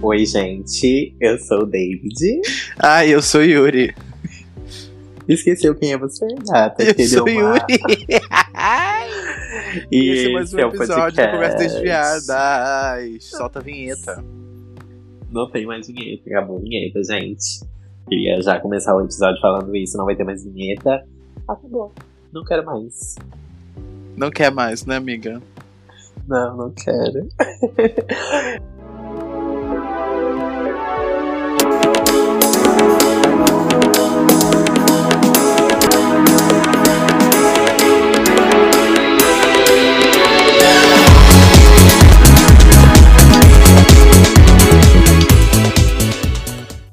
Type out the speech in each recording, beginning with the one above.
Oi, gente, eu sou o David. Ah, eu sou Yuri. Esqueceu quem é você, gata? Eu sou uma... Yuri. e esse é mais um o episódio da Conversa podcast. Desviadas. Solta a vinheta. Não tem mais vinheta, acabou a vinheta, gente. Queria já começar o episódio falando isso, não vai ter mais vinheta. Acabou. Não quero mais. Não quer mais, né, amiga? Não, não quero.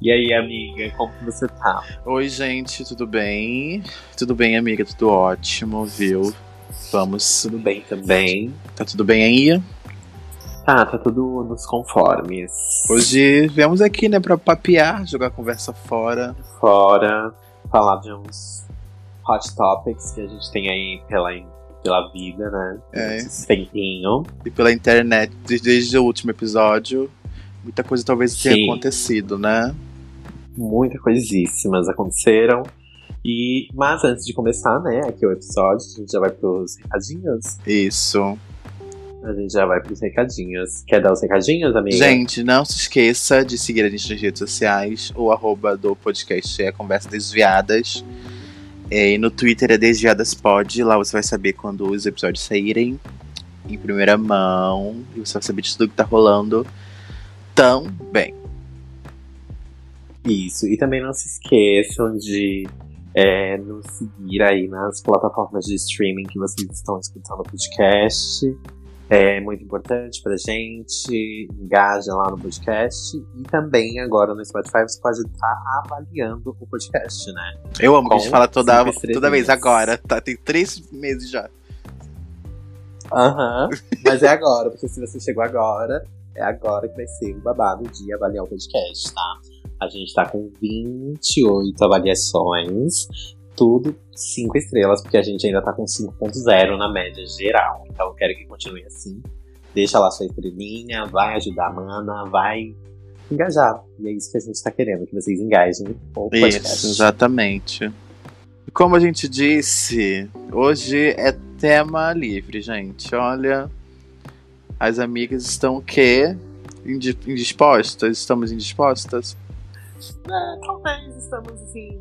E aí, amiga, como você tá? Oi, gente, tudo bem? Tudo bem, amiga? Tudo ótimo, viu? Vamos. Tudo bem também? Tá tudo bem aí? Tá, tá tudo nos conformes. Hoje viemos aqui, né, pra papear, jogar conversa fora. fora, falar de uns hot topics que a gente tem aí pela, pela vida, né? É. Esse tempinho. E pela internet, desde, desde o último episódio, muita coisa talvez tenha Sim. acontecido, né? Muitas coisíssimas aconteceram. E, mas antes de começar, né, aqui o episódio, a gente já vai pros recadinhos. Isso. A gente já vai pros recadinhos. Quer dar os recadinhos, amiga? Gente, não se esqueça de seguir a gente nas redes sociais. O arroba do podcast é Conversa Desviadas. É, E no Twitter é DesviadasPod. Lá você vai saber quando os episódios saírem em primeira mão. E você vai saber de tudo que tá rolando também. Isso. E também não se esqueçam de é, nos seguir aí nas plataformas de streaming que vocês estão escutando o podcast. É muito importante pra gente. Engaja lá no podcast. E também agora no Spotify você pode estar avaliando o podcast, né? Eu amo que a Com gente fala toda, toda vez agora. Tá, tem três meses já. Aham. Mas é agora, porque se você chegou agora, é agora que vai ser o babado de avaliar o podcast, tá? A gente tá com 28 avaliações, tudo 5 estrelas, porque a gente ainda tá com 5.0 na média geral. Então eu quero que continue assim. Deixa lá sua estrelinha, vai ajudar a mana, vai engajar. E é isso que a gente tá querendo, que vocês engajem o podcast. Isso, exatamente. Como a gente disse, hoje é tema livre, gente. Olha, as amigas estão o quê? Indi- Indispostas? Estamos indispostas? É, talvez estamos assim,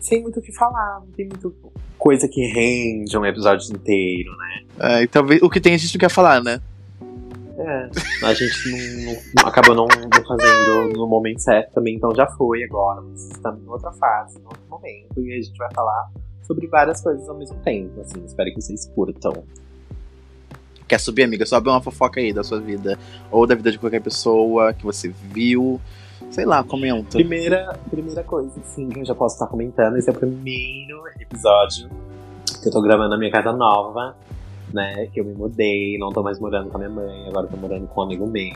sem muito o que falar, não tem muito coisa que rende um episódio inteiro, né? É, e talvez o que tem a gente não quer falar, né? É, a gente não, não- acabou não, não fazendo no momento certo também, então já foi agora. Mas estamos em outra fase, em outro momento, e a gente vai falar sobre várias coisas ao mesmo tempo. Assim, espero que vocês curtam. Quer subir, amiga? Sobe uma fofoca aí da sua vida. Ou da vida de qualquer pessoa que você viu. Sei lá, comenta. Primeira, primeira coisa, assim, que eu já posso estar comentando, esse é o primeiro episódio que eu tô gravando na minha casa nova, né? Que eu me mudei, não tô mais morando com a minha mãe, agora tô morando com um amigo meu.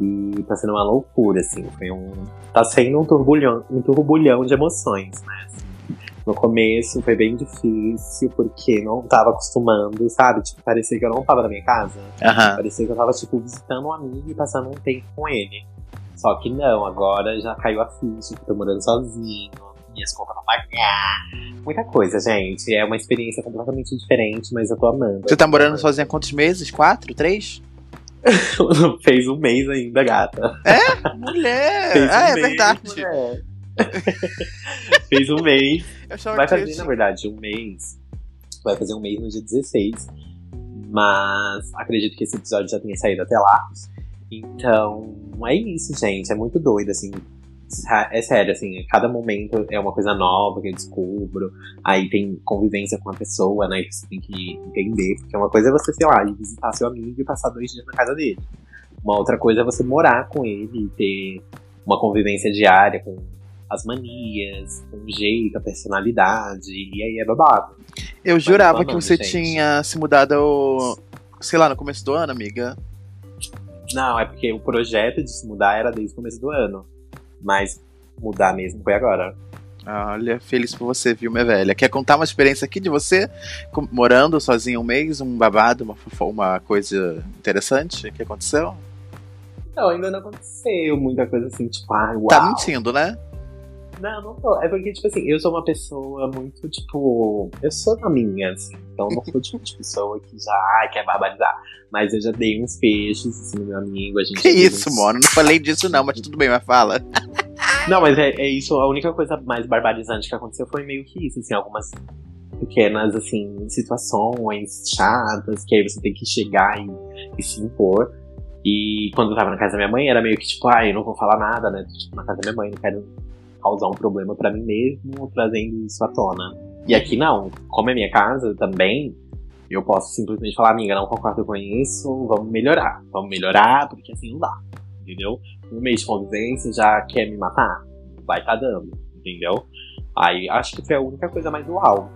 E tá sendo uma loucura, assim, foi um. Tá sendo um turbulhão, um turbulhão de emoções, né? assim. No começo foi bem difícil, porque não tava acostumando, sabe? Tipo, parecia que eu não tava na minha casa. Aham. Parecia que eu tava, tipo, visitando um amigo e passando um tempo com ele. Só que não, agora já caiu a ficha, que tô morando sozinho, minhas contas pra pagar. Muita coisa, gente. É uma experiência completamente diferente, mas eu tô amando. Você tá morando sozinha há quantos meses? Quatro? Três? Fez um mês ainda, gata. Mulher! Fez um ah, é mês, verdade. mulher. Fez um mês. Vai fazer, na verdade, um mês. Vai fazer um mês no dia 16. Mas acredito que esse episódio já tenha saído até lá. Então, é isso, gente. É muito doido, assim. É sério, assim, cada momento é uma coisa nova que eu descubro. Aí tem convivência com a pessoa, né? Que você tem que entender. Porque uma coisa é você, sei lá, ir visitar seu amigo e passar dois dias na casa dele. Uma outra coisa é você morar com ele e ter uma convivência diária com as manias, com o jeito, a personalidade. E aí é babado. Eu jurava tô que você gente. tinha se mudado, sei lá, no começo do ano, amiga. Não, é porque o projeto de se mudar era desde o começo do ano. Mas mudar mesmo foi agora. Olha, feliz por você, viu, minha velha? Quer contar uma experiência aqui de você morando sozinha um mês, um babado, uma, uma coisa interessante que aconteceu? Não, ainda não aconteceu muita coisa assim, tipo, ai, uau. Tá mentindo, né? Não, não tô. É porque, tipo assim, eu sou uma pessoa muito, tipo. Eu sou na minha, assim. Então não sou tipo de pessoa que já ai, quer barbarizar. Mas eu já dei uns peixes, assim, no meu amigo. A gente Que isso, uns- mano? Não falei disso, não, mas tudo bem, mas fala. Não, mas é, é isso. A única coisa mais barbarizante que aconteceu foi meio que isso, assim, algumas pequenas, assim, situações chatas, que aí você tem que chegar e, e se impor. E quando eu tava na casa da minha mãe, era meio que tipo, ah, eu não vou falar nada, né? Tô, tipo, na casa da minha mãe, não quero causar um problema pra mim mesmo, trazendo isso à tona. E aqui não, como é minha casa também, eu posso simplesmente falar, amiga, não concordo com isso, vamos melhorar. Vamos melhorar, porque assim não dá, entendeu? Um mês de convivência já quer me matar? Vai tá dando, entendeu? Aí acho que foi a única coisa mais uau.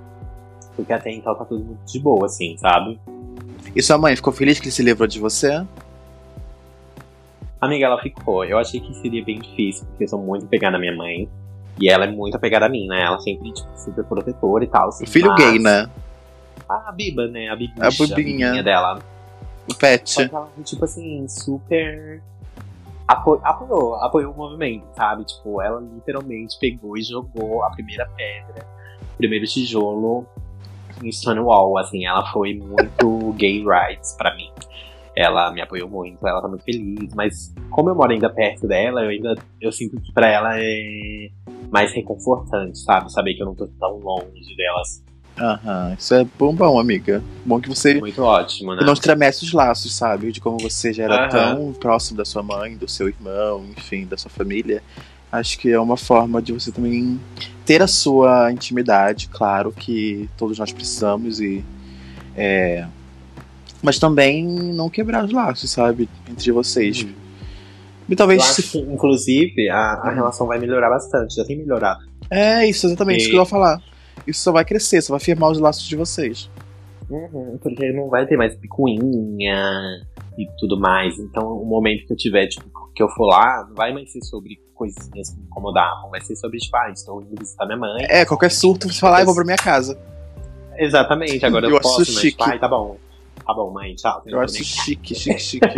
Porque até então tá tudo muito de boa, assim, sabe? E sua mãe ficou feliz que ele se livrou de você? Amiga, ela ficou. Eu achei que seria bem difícil, porque eu sou muito apegada à minha mãe. E ela é muito apegada a mim, né? Ela sempre, tipo, super protetora e tal. assim, Filho mas- gay, né? A Biba, né? A Bibinha, A Bibinha. dela. O pet. Só que ela, tipo assim, super. apo- apoiou, apoiou o movimento, sabe? Tipo, ela literalmente pegou e jogou a primeira pedra, o primeiro tijolo em Stonewall, assim, ela foi muito gay rights pra mim. Ela me apoiou muito, ela tá muito feliz, mas como eu moro ainda perto dela, eu ainda eu sinto que pra ela é mais reconfortante, sabe? Saber que eu não tô tão longe delas. Aham, isso é bom, bom, amiga. Bom que você Muito ótimo, né? não estremece os laços, sabe? De como você já era Aham. tão próximo da sua mãe, do seu irmão, enfim, da sua família. Acho que é uma forma de você também ter a sua intimidade, claro que todos nós precisamos e é, mas também não quebrar os laços, sabe, entre vocês. Hum. E talvez Eu se acho que, inclusive, a, a relação vai melhorar bastante, já tem melhorado. É isso, exatamente E- isso que eu ia falar. Isso só vai crescer, só vai firmar os laços de vocês. Uhum, porque não vai ter mais picuinha e tudo mais. Então, o momento que eu tiver, tipo, que eu for lá, não vai mais ser sobre coisinhas que me incomodavam. Vai ser sobre, tipo, ah, estou indo visitar minha mãe. É, qualquer surto, você fala, ah, eu vou pra minha casa. Exatamente, agora eu, Eu posso, mas, chique. tipo, tá bom. Tá bom, mãe, tchau. Eu acho chique, chique, chique.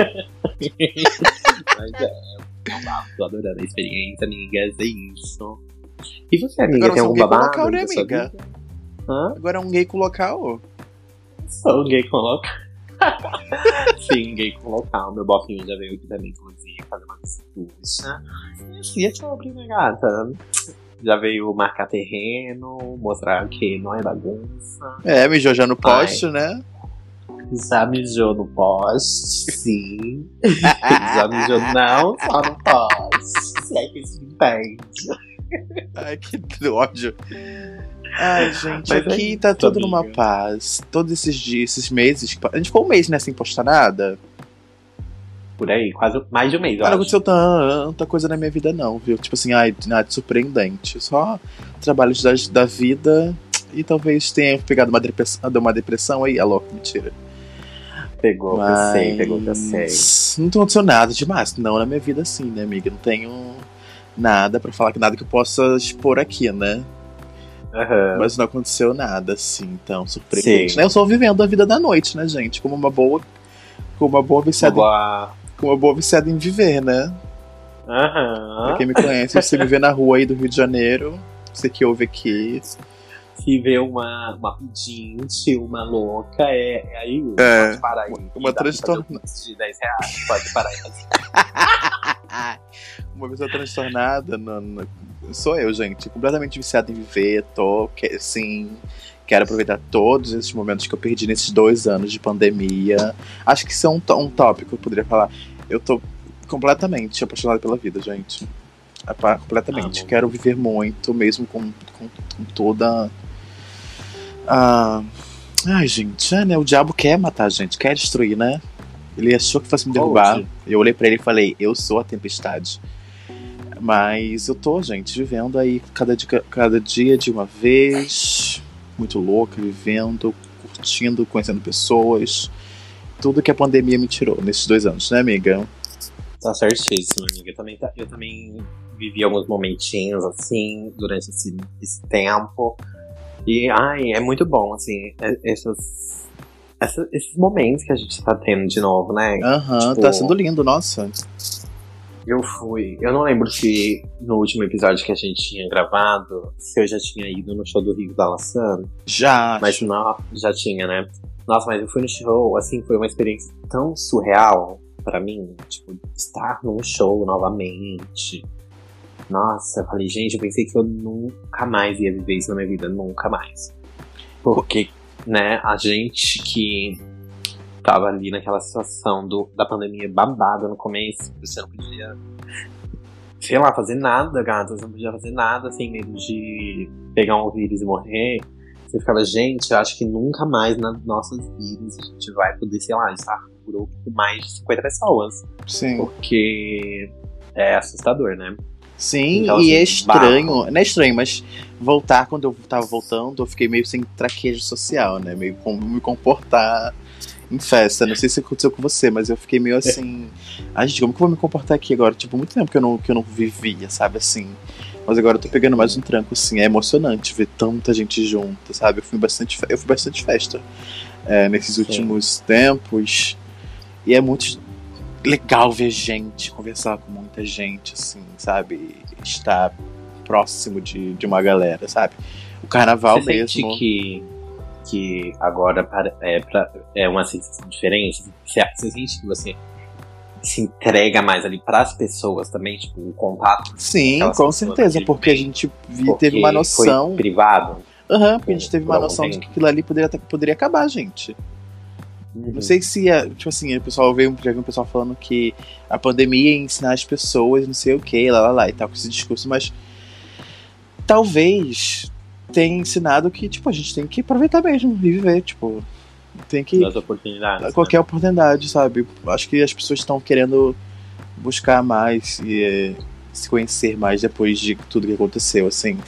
Mas é, eu tô adorando a experiência, amigas, é isso. E você, amiga, Agora tem você é um algum gay com babado local, né, amiga? Agora é um gay com local. Sou gay com local. Sim, gay com local. Meu bofinho já veio aqui também, inclusive, fazer uma visita. E é sobre, né, gata? Já veio marcar terreno, mostrar que não é bagunça. É, mijou já no poste, né? Já mijou no poste, sim. Já mijou não, só no poste. Se é que isso entende. Ai, que ódio. Ai, gente, Mas é aqui isso, tá tudo numa amiga. paz. Todos esses dias, esses meses. A gente ficou um mês, né, sem postar nada. Por aí, quase mais de um mês, Não aconteceu tanta coisa na minha vida, não, viu? Tipo assim, ai, nada de surpreendente. Só trabalhos da, da vida e talvez tenha pegado uma depressão, uma depressão aí. Alô, mentira. Pegou, que eu sei, pegou, que eu sei. Mas Não aconteceu nada demais, não, na minha vida assim, né, amiga? Não tenho nada pra falar, que nada que eu possa expor aqui, né? Aham. Mas não aconteceu nada, assim, tão surpreendente. Né? Eu só vivendo a vida da noite, né, gente? Como uma boa. Como uma boa viciada, Boa. como uma boa viciada em viver, né? Pra Aham. quem me conhece, você me vê na rua aí do Rio de Janeiro, você que ouve aqui. Se vê uma, uma pedinte, uma louca, é, é aí. É, pode parar aí. uma um de 10 reais, pode parar aí. Uma pessoa transtornada no- no- sou eu, gente. Completamente viciada em viver, tô, que, assim, quero aproveitar todos esses momentos que eu perdi nesses dois anos de pandemia. Acho que isso é um, um tópico que eu poderia falar. Eu tô completamente apaixonado pela vida, gente. Completamente. Amo. Quero viver muito, mesmo com, com, com toda. A Ai, gente, é, né? O diabo quer matar a gente, quer destruir, né? Ele achou que fosse me derrubar. Hoje. Eu olhei pra ele e falei, eu sou a tempestade. Mas eu tô, gente, vivendo aí cada dia, cada dia de uma vez. Muito louca, vivendo, curtindo, conhecendo pessoas. Tudo que a pandemia me tirou nesses dois anos, né, amiga? Tá certíssimo, amiga. Eu também, tá- eu também vivi alguns momentinhos assim durante esse, esse tempo. E, ai, é muito bom, assim, é- essas, essa- esses momentos que a gente tá tendo de novo, né? Aham, Tipo- tá sendo lindo, nossa. Eu fui. Eu não lembro se no último episódio que a gente tinha gravado, se eu já tinha ido no show do Rio da Laçã. Já. Mas não, já tinha, né? Nossa, mas eu fui no show, assim, foi uma experiência tão surreal para mim. Tipo, estar num show novamente. Nossa, eu falei, gente, eu pensei que eu nunca mais ia viver isso na minha vida, nunca mais. Porque, né, a gente que tava ali naquela situação do, da pandemia babada no começo, você não podia, sei lá, fazer nada, gata, você não podia fazer nada sem medo de pegar um vírus e morrer. Você ficava, gente, eu acho que nunca mais nas nossas vidas a gente vai poder, sei lá, estar no grupo com mais de 50 pessoas. Sim. Porque é assustador, né? Sim, Então, e assim, é estranho, não é estranho, mas voltar, quando eu tava voltando, eu fiquei meio sem traquejo social, né? Meio como me comportar em festa. Não sei se aconteceu com você, mas eu fiquei meio assim. Ai, gente, como que eu vou me comportar aqui agora? Tipo, muito tempo que eu não, que eu não vivia, sabe? Assim. Mas agora eu tô pegando mais um tranco, assim. É emocionante ver tanta gente junto, sabe? Eu fui bastante, eu fui bastante festa é, nesses Sim. últimos tempos. E é muito legal ver gente, conversar com muita gente, assim, sabe? Estar próximo de, de uma galera, sabe? O carnaval Você mesmo. sente que, que agora para- é, pra- é uma sensação diferente? Você, você sente que você se entrega mais ali pras pessoas também, tipo, o contato? Sim, com certeza, porque a gente vi- teve uma noção. Privado? Aham, porque a gente teve uma noção de tempo. que aquilo ali poderia, poderia acabar, gente. Uhum. Não sei se, é, tipo assim, o pessoal veio, já vi um pessoal falando que a pandemia ia ensinar as pessoas, não sei o que, lá, lá, lá, e tal, com esse discurso, mas talvez tenha ensinado que, tipo, a gente tem que aproveitar mesmo e viver, tipo, tem que Das oportunidades. né? qualquer oportunidade, sabe? Acho que as pessoas estão querendo buscar mais e eh, se conhecer mais depois de tudo que aconteceu, assim.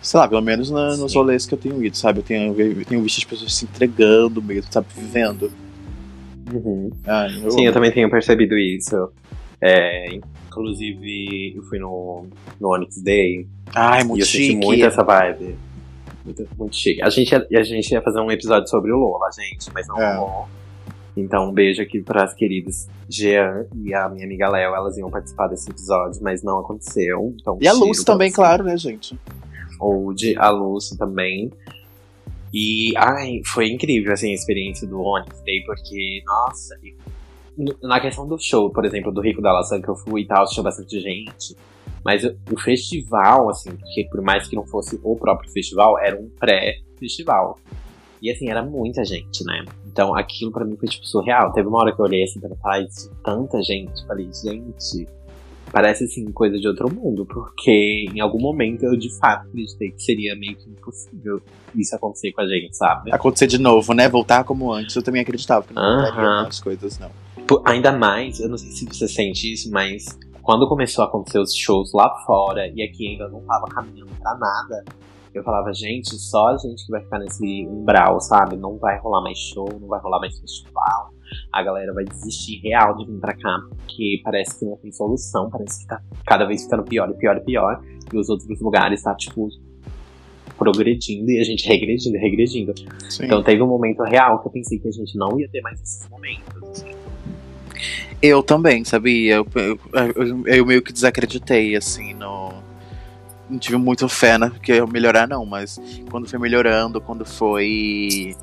Sei lá, pelo menos na, nos rolês que eu tenho ido, sabe? Eu tenho, eu tenho visto as pessoas se entregando mesmo, sabe? Vivendo. Uhum. Ah, eu, Sim, eu também tenho percebido isso. É, inclusive, eu fui no, no Onyx Day Ai, e muito eu senti chique. muito essa vibe. Muito, muito chique. A gente, ia, a gente ia fazer um episódio sobre o Lola, gente, mas não É. rolou. Então, um beijo aqui para as queridas Jean e a minha amiga Léo. Elas iam participar desse episódio, mas não aconteceu. Então, E a Luz também, você. claro, né, gente? Ou de a Luz também. E, ai, foi incrível, assim, a experiência do Onyx Day, porque, nossa, no- na questão do show, por exemplo, do Rico da Laçã que eu fui e tal, tinha bastante gente. Mas o festival, assim, porque por mais que não fosse o próprio festival, era um pré-festival. E assim, era muita gente, né? Então aquilo pra mim foi tipo surreal. Teve uma hora que eu olhei assim pra trás, tanta gente, falei, gente, parece assim coisa de outro mundo, porque em algum momento eu de fato acreditei que seria meio que impossível isso acontecer com a gente, sabe? Acontecer de novo, né? Voltar como antes. Eu também acreditava que não voltaria Aham. as coisas, não. Pô, Ainda mais, eu não sei se você sente isso, mas quando começou a acontecer os shows lá fora e aqui ainda não tava caminhando pra nada, eu falava, gente, só a gente que vai ficar nesse umbral, sabe? Não vai rolar mais show, não vai rolar mais festival. A galera vai desistir real de vir pra cá, porque parece que não tem solução, parece que tá cada vez ficando pior e pior e pior. E os outros lugares tá, tipo, progredindo e a gente regredindo, regredindo. Sim. Então teve um momento real que eu pensei que a gente não ia ter mais esses momentos. Eu também, sabia? Eu, eu, eu- eu meio que desacreditei, assim, no. Não tive muito fé na que ia melhorar, não, mas quando foi melhorando, quando foi.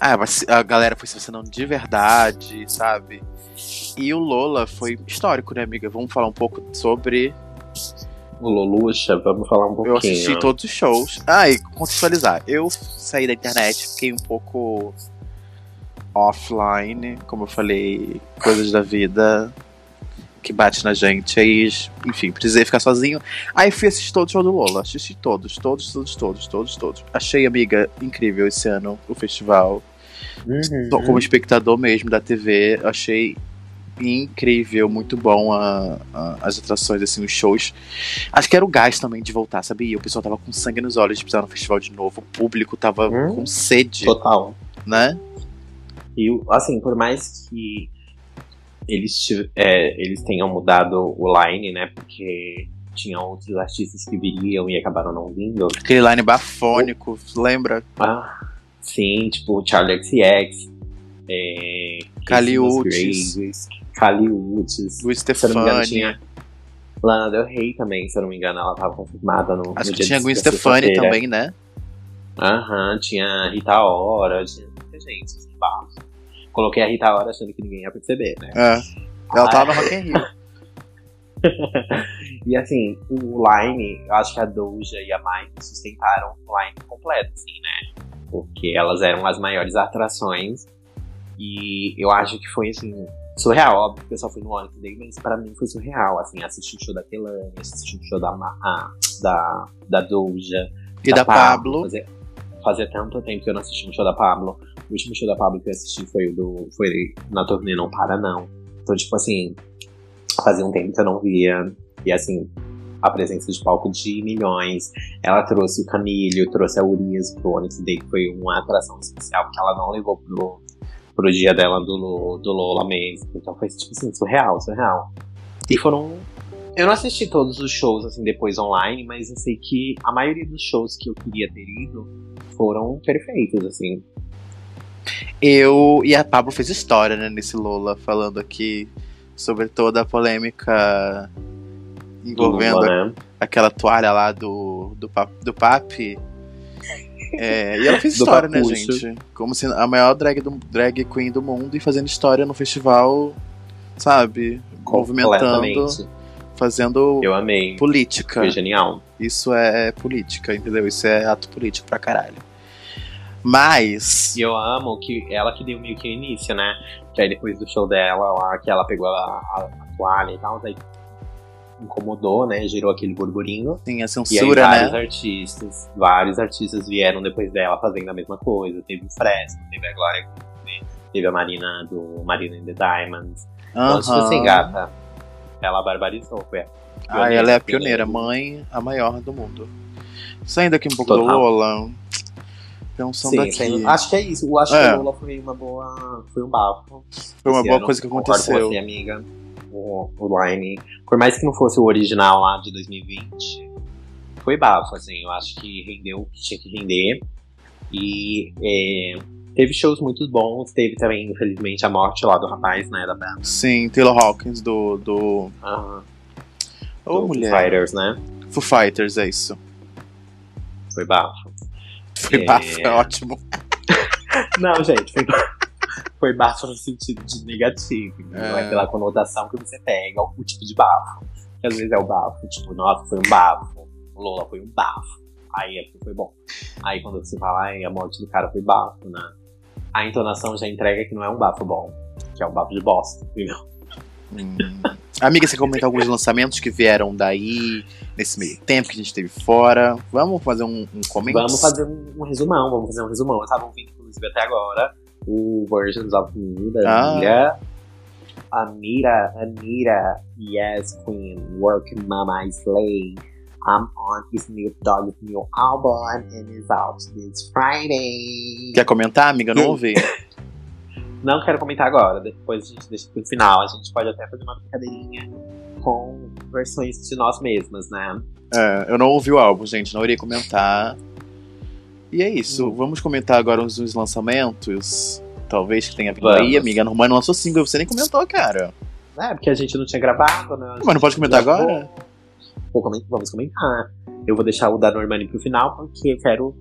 Ah, a galera foi se vacinando de verdade, sabe? E o Lola foi histórico, né, amiga? Vamos falar um pouco sobre. O Loluxa, vamos falar um pouquinho. Eu assisti todos os shows. Ah, e contextualizar. Eu saí da internet, fiquei um pouco offline, como eu falei, coisas da vida que bate na gente. Aí, enfim, precisei ficar sozinho. Aí fui assistir todos os shows do Lola. Assisti todos, todos, todos, todos, todos, todos. Achei, amiga, incrível esse ano o festival. Uhum. Tô Como espectador mesmo da TV, achei incrível, muito bom a- a- as atrações, assim, os shows. Acho que era o gás também de voltar, sabia? O pessoal tava com sangue nos olhos de pisar no festival de novo. O público tava Hum. com sede, Total. né? E, o- assim, por mais que eles, é, eles tenham mudado o line, né? Porque tinham outros artistas que viriam e acabaram não vindo. Aquele line bafônico, lembra? Ah, sim, tipo o Charlie XCX, é, Caliutes. Engano, Stefani. tinha Lana Del Rey também, se eu não me engano, ela tava confirmada no, Acho no que tinha Gwen Stefani também, né? Aham, tinha Rita Ora, tinha muita gente, assim, bafo. Coloquei a Rita Ora achando que ninguém ia perceber, né? É. Ela Ah, tava no Rock in Rio. E assim, o line, eu acho que a Doja e a Mike sustentaram o line completo, assim, né? Porque elas eram as maiores atrações. E eu acho que foi, assim, surreal. Óbvio que eu só fui no Onyx Day, mas pra mim foi surreal, assim, assistir o show da Kelane, assistir o show da, Ma- ah, da, da Doja. E da Pablo. Fazia, fazia tanto tempo que eu não assisti um show da Pablo. O último show da Pablo que eu assisti foi o do. Foi na turnê Não Para Não. Então, tipo assim, fazia um tempo que eu não via. E assim, a presença de palco de milhões. Ela trouxe o Camilo, trouxe a Urias pro Onyx Day, que foi uma atração especial, porque ela não levou pro, pro dia dela do, do Lola mesmo. Então foi tipo assim, surreal, surreal. E foram. Eu não assisti todos os shows assim depois online, mas eu sei que a maioria dos shows que eu queria ter ido foram perfeitos, assim. Eu e a Pablo fez história, né, nesse Lola, falando aqui sobre toda a polêmica Do envolvendo Lula, né? aquela toalha lá do, do, pap, do Papi. É, e ela fez história, né, gente? Como se a maior drag, do, drag queen do mundo e fazendo história no festival, sabe? Movimentando, fazendo política. Foi genial. Isso é política, entendeu? Isso é ato político pra caralho. Mas. E eu amo que ela que deu meio que o início, né? Que aí depois do show dela lá, que ela pegou a, a- a toalha e tal, daí incomodou, né? Gerou aquele burburinho. Tem a E aí censura, vários né? artistas, vários artistas vieram depois dela fazendo a mesma coisa. Teve o Fresno, teve a Glória teve a Marina do Marina in the Diamonds. Então, tipo assim, gata, ela barbarizou, foi Ah, ela é a pioneira, pioneira, mãe, a maior do mundo. Saindo aqui um pouco Total. do Lola. Sim, aqui. sim, acho que é isso. Eu acho É. que o Lola foi uma boa. Foi um bafo. Foi uma Esse boa ano. coisa que Concordo com aconteceu. você, amiga. O, o Line. Por mais que não fosse o original lá de 2020, foi bafo, assim. Eu acho que rendeu o que tinha que render. E é, teve shows muito bons. Teve também, infelizmente, a morte lá do rapaz, né? Da banda. Sim, Taylor Hawkins do. do... Ah, Ô, do Foo mulher. Fighters, né? Foo Fighters, é isso. Foi bafo. Foi É. bafo, é ótimo. Não, gente, foi, foi bafo no sentido de negativo. Não é. É. pela conotação que você pega o, o tipo de bafo. Que às vezes é o bafo, tipo, nossa, foi um bafo. O Lola foi um bafo. Aí é porque foi bom. Aí quando você fala, ai, a morte do cara foi bafo, né? A entonação já entrega que não é um bafo bom. Que é um bafo de bosta, entendeu? Hum. Amiga, você comenta alguns lançamentos que vieram daí, nesse meio tempo que a gente teve fora. Vamos fazer um, um comment? Vamos fazer um, um resumão, vamos fazer um resumão. Eu tava ouvindo, inclusive, até agora o Versions of Me da Ah. Mira. Amira, Anira, yes, Queen, Work Mama Slay. I'm on Snoop Dogg's new album and it's out this Friday. Quer comentar, amiga? Não ouvi. Não quero comentar agora, depois a gente deixa pro final. A gente pode até fazer uma brincadeirinha com versões de nós mesmas, né? É, eu não ouvi o álbum, gente, não iria comentar. E é isso, Hum. vamos comentar agora uns dos lançamentos. Talvez que tenha vindo Vamos. aí, amiga. Normani lançou single, você nem comentou, cara. É, porque a gente não tinha gravado, né? Mas não pode comentar gravou. agora? Vou comen- vamos comentar. Eu vou deixar o da Normani pro final, porque eu quero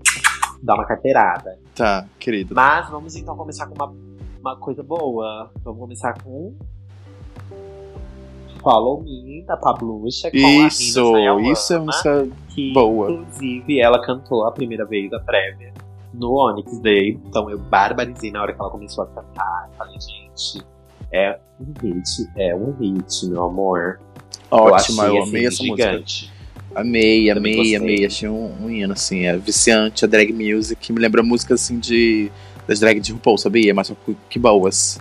dar uma carteirada. Tá, querido. Mas vamos então começar com uma, uma coisa boa. Vamos começar com. Follow Me, da Pablucha, com Isso, a Rina isso é Sayawama, música que, boa. Inclusive, ela cantou a primeira vez a prévia no Onyx Day. Então eu barbarizei na hora que ela começou a cantar. Falei, gente, é um hit, é um hit, meu amor. ótima, eu, amei assim, essa música. gigante. Amei, Também amei, gostei. amei. Achei um, um hino, assim, é viciante, a drag music. Me lembra música, assim, de das drag de RuPaul, sabia? Mas só que- boas.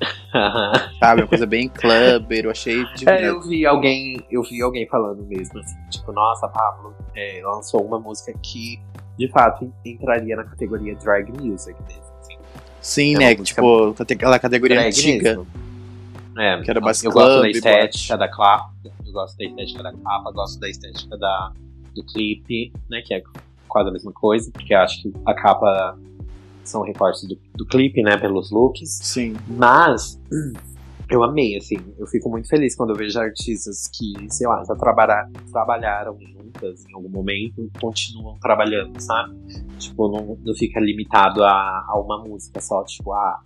Sabe? Uma coisa bem clubber, eu achei É, divertido. eu vi alguém, eu vi alguém falando mesmo, assim, tipo, nossa, Pablo é, lançou uma música que, de fato, entraria na categoria drag music mesmo, assim, Sim, é né? Tipo, aquela categoria drag antiga. mesmo. É, Que era mais eu gosto da estética da capa, eu gosto da estética da capa, gosto da estética da, do clipe, né, que é quase a mesma coisa, porque eu acho que a capa são recortes do, do clipe, né? Pelos looks. Sim. Mas eu amei, assim. Eu fico muito feliz quando eu vejo artistas que, sei lá, já trabalhar, trabalharam juntas em algum momento, continuam trabalhando, sabe? Tipo, não, não fica limitado a, a uma música só, tipo, ah,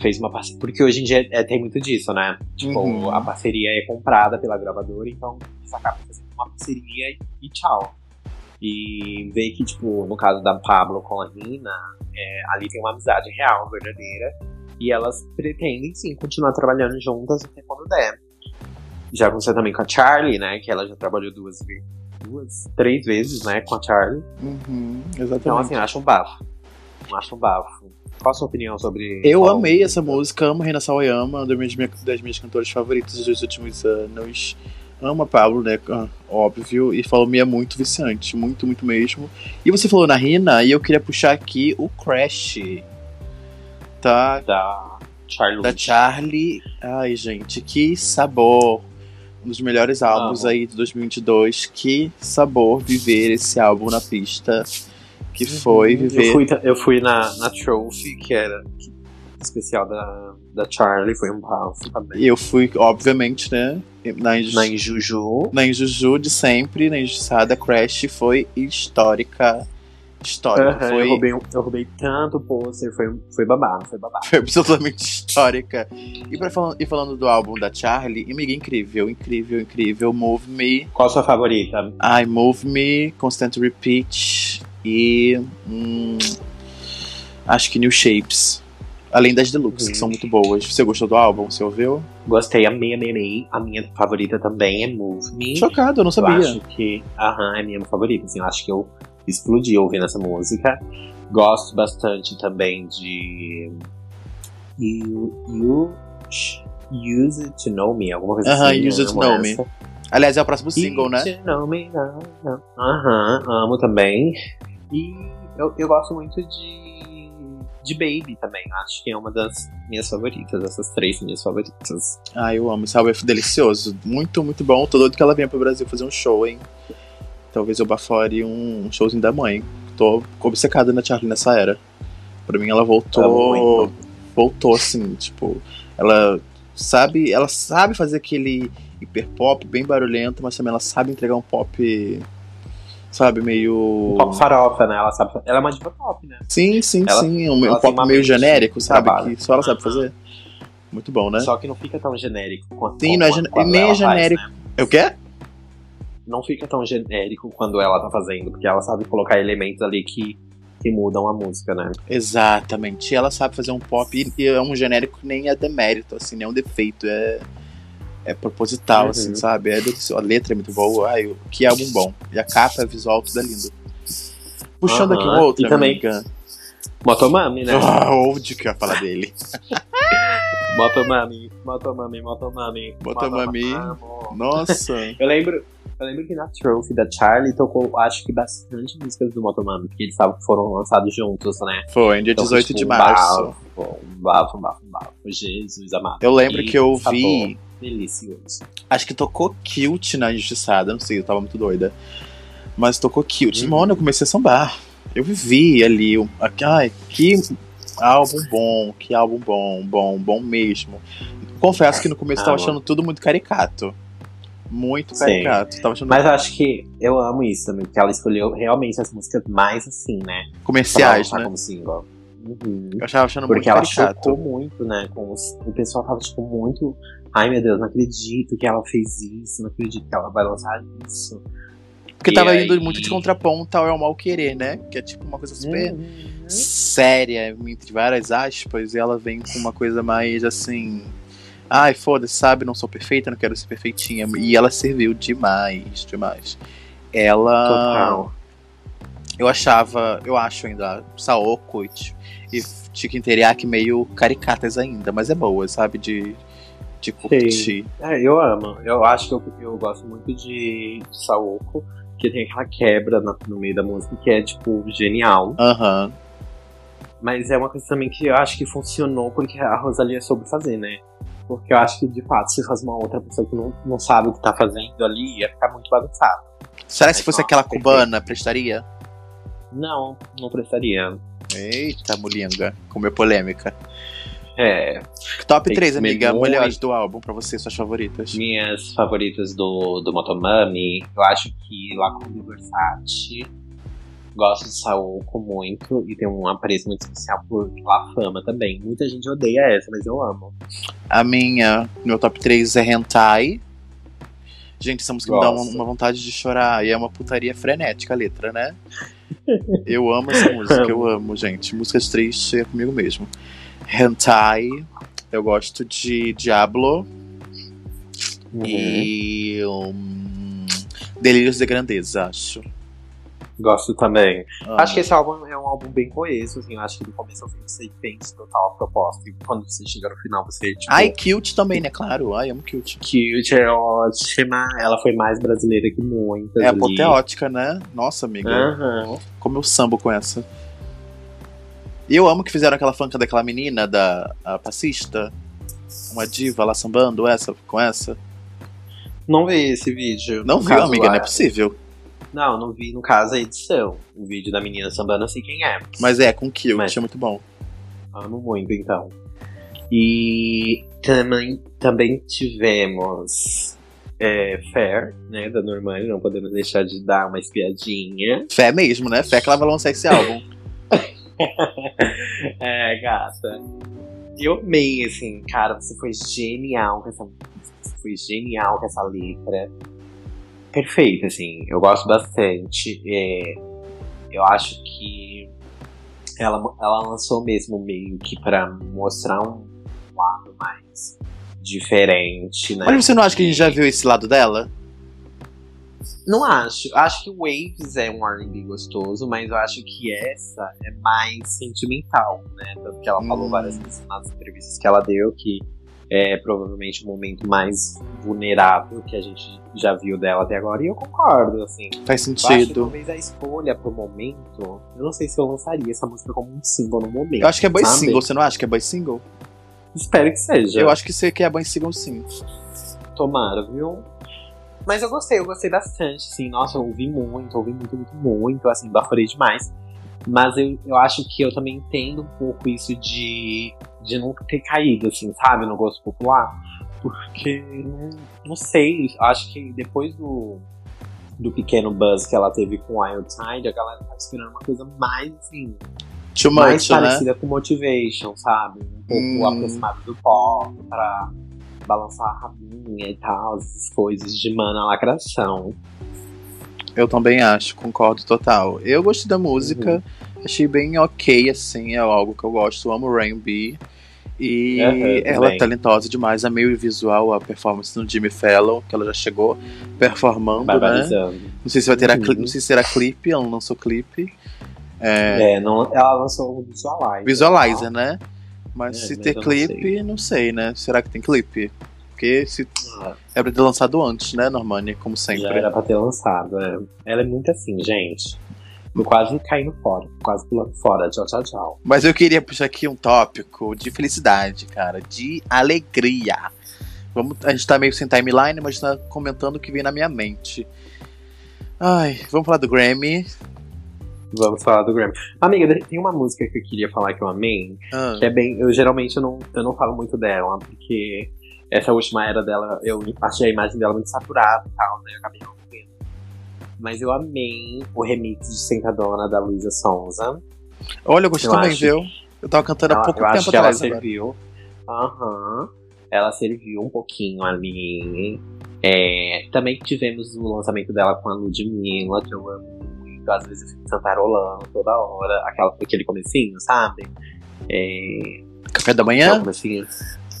fez uma parceria. Porque hoje em dia é, tem muito disso, né? Tipo, Uhum. a parceria é comprada pela gravadora, então eles acabam fazendo uma parceria e, e tchau. E ver que, tipo, no caso da Pablo com a Nina, é, ali tem uma amizade real, verdadeira. E elas pretendem, sim, continuar trabalhando juntas até quando der. Já aconteceu também com a Charlie, né? Que ela já trabalhou duas vezes. Duas, três vezes, né? Com a Charlie. Uhum, Então, exatamente. assim, eu acho um bafo. Eu acho um bafo. Qual a sua opinião sobre. Eu amei essa música, amo Reina Sawayama, uma das minhas, das minhas cantoras favoritas dos últimos anos. Amo a Pablo, né? Óbvio. E falou me é muito viciante. Muito, muito mesmo. E você falou na Rina, e eu queria puxar aqui o Crash. Tá? Da Charlie. Da Charlie. Ai, gente, que sabor. Um dos melhores álbuns Amo. aí de 2022. Que sabor viver esse álbum na pista. Que foi viver. Eu fui, eu fui na, na Trophy, que era especial da, da Charlie, foi um bafo também. Eu fui, obviamente, né? Na, Inju- Na Injuju. na Injuju de sempre, na Injustiçada Crash foi histórica. Histórica. Aham, foi, eu, roubei, eu roubei tanto pôster, foi, foi babado, foi babado. foi absolutamente histórica. E, pra, falar- e falando do álbum da Charlie, amiga, incrível, incrível, incrível. Move Me. Qual a sua favorita? I Move Me, Constant Repeat e. hum, acho que New Shapes. Além das deluxe, Uhum. que são muito boas. Você gostou do álbum? Você ouviu? Gostei, amei, amei, amei. A minha favorita também é Move Me. Chocado, eu não Eu sabia. acho que, aham, é minha favorita. Assim, eu acho que eu explodi ouvindo essa música. Gosto bastante também de. You, you Use It to Know Me, alguma coisa Aham, assim. Use eu It to Know Me. essa. Aliás, é o próximo single, né? Use It to Know Me, não, não. Aham, amo também. E eu, eu gosto muito de, de Baby também. Acho que é uma das minhas favoritas, essas três minhas favoritas. Ah, eu amo. Esse álbum é delicioso. Muito, muito bom. Tô doido que ela venha pro Brasil fazer um show, hein? Talvez eu bafore um showzinho da mãe. Tô obcecado na Charlie nessa era. Pra mim, ela voltou. Voltou, assim, tipo. Ela sabe. Ela sabe fazer aquele hiper pop bem barulhento, mas também ela sabe entregar um pop. Sabe, meio. Pop farofa, né? Ela sabe. Ela é uma diva pop, né? Sim, sim, Ela- sim. Um, um pop meio genérico, sabe? trabalho. Que só ela sabe fazer. Muito bom, né? Só que não fica tão genérico quanto. Sim, não é gen- nem é ela faz, genérico. né? É o quê? Não fica tão genérico quando ela tá fazendo, porque ela sabe colocar elementos ali que, que mudam a música, né? Exatamente. E ela sabe fazer um pop e- e é um genérico que nem é demérito, assim, nem é um defeito, é, é proposital, Uhum. assim, sabe? É a letra é muito boa, ai, o- que álbum bom. E a capa, visual, tudo é lindo. Puxando aqui um outro, E também- amiga. Motomami, né? Ah, onde que eu ia falar dele? Motomami, Motomami, Motomami. Motomami. Nossa. Eu lembro, eu lembro que na Trophy da Charlie tocou, acho que bastante músicas do Motomami, porque eles foram lançados juntos, né? Foi, em dia Então, 18 tipo, de um março. Bafo, um bafo, um bafo, um bafo. Jesus amado. Eu lembro Que que eu vi, Delicioso. acho que tocou Cute na Injustiçada, não sei, eu tava muito doida. Mas tocou Cute. Uhum. Mano, eu comecei a sambar. Eu vivi ali, um- ai, que álbum bom, que álbum bom, bom, bom mesmo. Confesso que no começo eu tava Ah, achando tudo muito caricato. Muito Sim. caricato. Tava achando Mas eu acho que eu amo isso também, porque ela escolheu realmente as músicas mais assim, né? Pra comerciais, lançar né? como single. Uhum. Eu achava achando Porque muito ela caricato. chocou muito, né? Com os, o pessoal tava, tipo, muito. Ai meu Deus, não acredito que ela fez isso, não acredito que ela vai lançar isso. Porque E tava aí- indo muito de contraponto ao É o Mal Querer, né? Que é tipo uma coisa super Uhum. séria, entre várias aspas, e ela vem com uma coisa mais assim. Ai, foda-se, sabe? Não sou perfeita, não quero ser perfeitinha. E ela serviu demais, demais. Ela. Total. Eu achava, eu acho ainda Saoko e, Ch- e Chicken Teriyaki meio caricatas ainda, mas é boa, sabe? De, de curtir. É, eu amo. Eu acho que eu, eu gosto muito de Saoko, que tem aquela quebra na- no meio da música que é, tipo, genial. Aham. Mas é uma coisa também que eu acho que funcionou porque a Rosalia soube fazer, né? Porque eu acho que, de fato, se fosse uma outra pessoa que não, não sabe o que tá fazendo ali, ia ficar muito bagunçado. Será que se fosse nossa, aquela perfeito. cubana, prestaria? Não, não prestaria. Eita, mulinga. Comeu polêmica. É, Top Tem 3, que comer amiga. muito. Melhores do álbum pra você, suas favoritas. minhas favoritas do, do Motomami, eu acho que Lacombe Versace. Gosto de Saoko muito e tem um apreço muito especial por La Fama também. Muita gente odeia essa, mas eu amo. A minha, meu top 3 é Hentai. Gente, essa música me dá uma, vontade de chorar. E é uma putaria frenética a letra, né? Eu amo essa música, eu amo, gente. Músicas tristes é comigo mesmo. Hentai. Eu gosto de Diablo Uhum. e. Um, Delírios de Grandeza, acho. Gosto também. Amo. Acho que esse álbum é um álbum bem coeso, assim. Eu acho que do começo ao fim você entende total a proposta. E quando você chega no final, você, tipo. Ai, Cute também, né? Claro. Ai, amo Cute. Cute é ótima. Ela foi mais brasileira que muitas. É apoteótica, né? Nossa, amiga. Aham. Como eu sambo com essa. E eu amo que fizeram aquela funk daquela menina, da a passista. Uma diva lá sambando essa, com essa. Não vi esse vídeo. Não viu, caso, amiga? Não é a- possível. Não, não vi, no caso, a edição. O vídeo da menina sambando, eu sei quem é. Mas é, com Kill, Mas- é muito bom. Amo muito, então. E também, também tivemos é, Fair, né, da Normani. Não podemos deixar de dar uma espiadinha. Fé mesmo, né? Fé que ela vai lançar esse álbum. é, gata. Eu amei, assim, cara, você foi genial com essa música. Você foi genial com essa letra. Perfeito, assim, eu gosto bastante. É, eu acho que ela, ela lançou mesmo meio que pra mostrar um lado mais diferente, né? Mas você não acha que a gente já viu esse lado dela? Não acho. Acho que Waves é um R&B gostoso, mas eu acho que essa é mais sentimental, né? Tanto que ela falou Hum. várias vezes nas entrevistas que ela deu que é provavelmente o momento mais vulnerável que a gente já viu dela até agora. E eu concordo, assim. Faz Eu acho que sentido. talvez a escolha pro momento, eu não sei se eu lançaria essa música como um single no momento. Eu acho que é boy sabe? single, você não acha que é boy single? Espero que seja. Eu acho que você quer boy single sim. Tomara, viu? Mas eu gostei, eu gostei bastante, assim. Nossa, eu ouvi muito, ouvi muito, muito, muito, assim, baforei demais. Mas eu, eu acho que eu também entendo um pouco isso de, de não ter caído, assim, sabe, no gosto popular. Porque, não, não sei, acho que depois do, do pequeno buzz que ela teve com Wild Tide, a galera tá esperando uma coisa mais, assim, Too mais much, né? parecida com Motivation, sabe? Um pouco Hum. aproximado do pop, pra balançar a rabinha e tal, essas coisas de mana lacração. Eu também acho, concordo total. Eu gostei da música, Uhum. achei bem ok, assim, é algo que eu gosto, amo Rain B. E Aham, ela é talentosa demais, amei o visual, a performance no Jimmy Fallon, que ela já chegou performando, né? Não sei se vai ter a Uhum. cli- não sei se será clipe, ela não lançou clipe. É, É, não, ela lançou um visualizer. visualizer, né? Mas É, se mas ter eu não clipe, não sei. né? Será que tem clipe? Porque se Ah, é pra ter lançado antes, né, Normani? Como sempre. Já era pra ter lançado, é. Ela é muito assim, gente. Eu quase caindo fora, quase pulando fora. Tchau, tchau, tchau. Mas eu queria puxar aqui um tópico de felicidade, cara, de alegria. Vamos, a gente tá meio sem timeline, mas tá comentando o que vem na minha mente. Ai, vamos falar do Grammy. Vamos falar do Grammy. Amiga, tem uma música que eu queria falar que eu amei, Ah, que é bem. Eu geralmente eu não, eu não falo muito dela, porque essa última era dela, eu achei a imagem dela muito saturada e tal, né? Eu acabei não vendo. Mas eu amei o remix de Sentadona da Luísa Sonza. olha, eu gostei eu também, acho- viu? Eu tava cantando há Ela- pouco eu acho tempo que ela atrás. agora. serviu. Aham. Ela serviu um pouquinho ali. É, também tivemos o lançamento dela com a Ludmilla, que eu amo muito. Às vezes eu fico cantarolando toda hora. Aquela, aquele comecinho, sabe? É, Café da manhã? comecinho.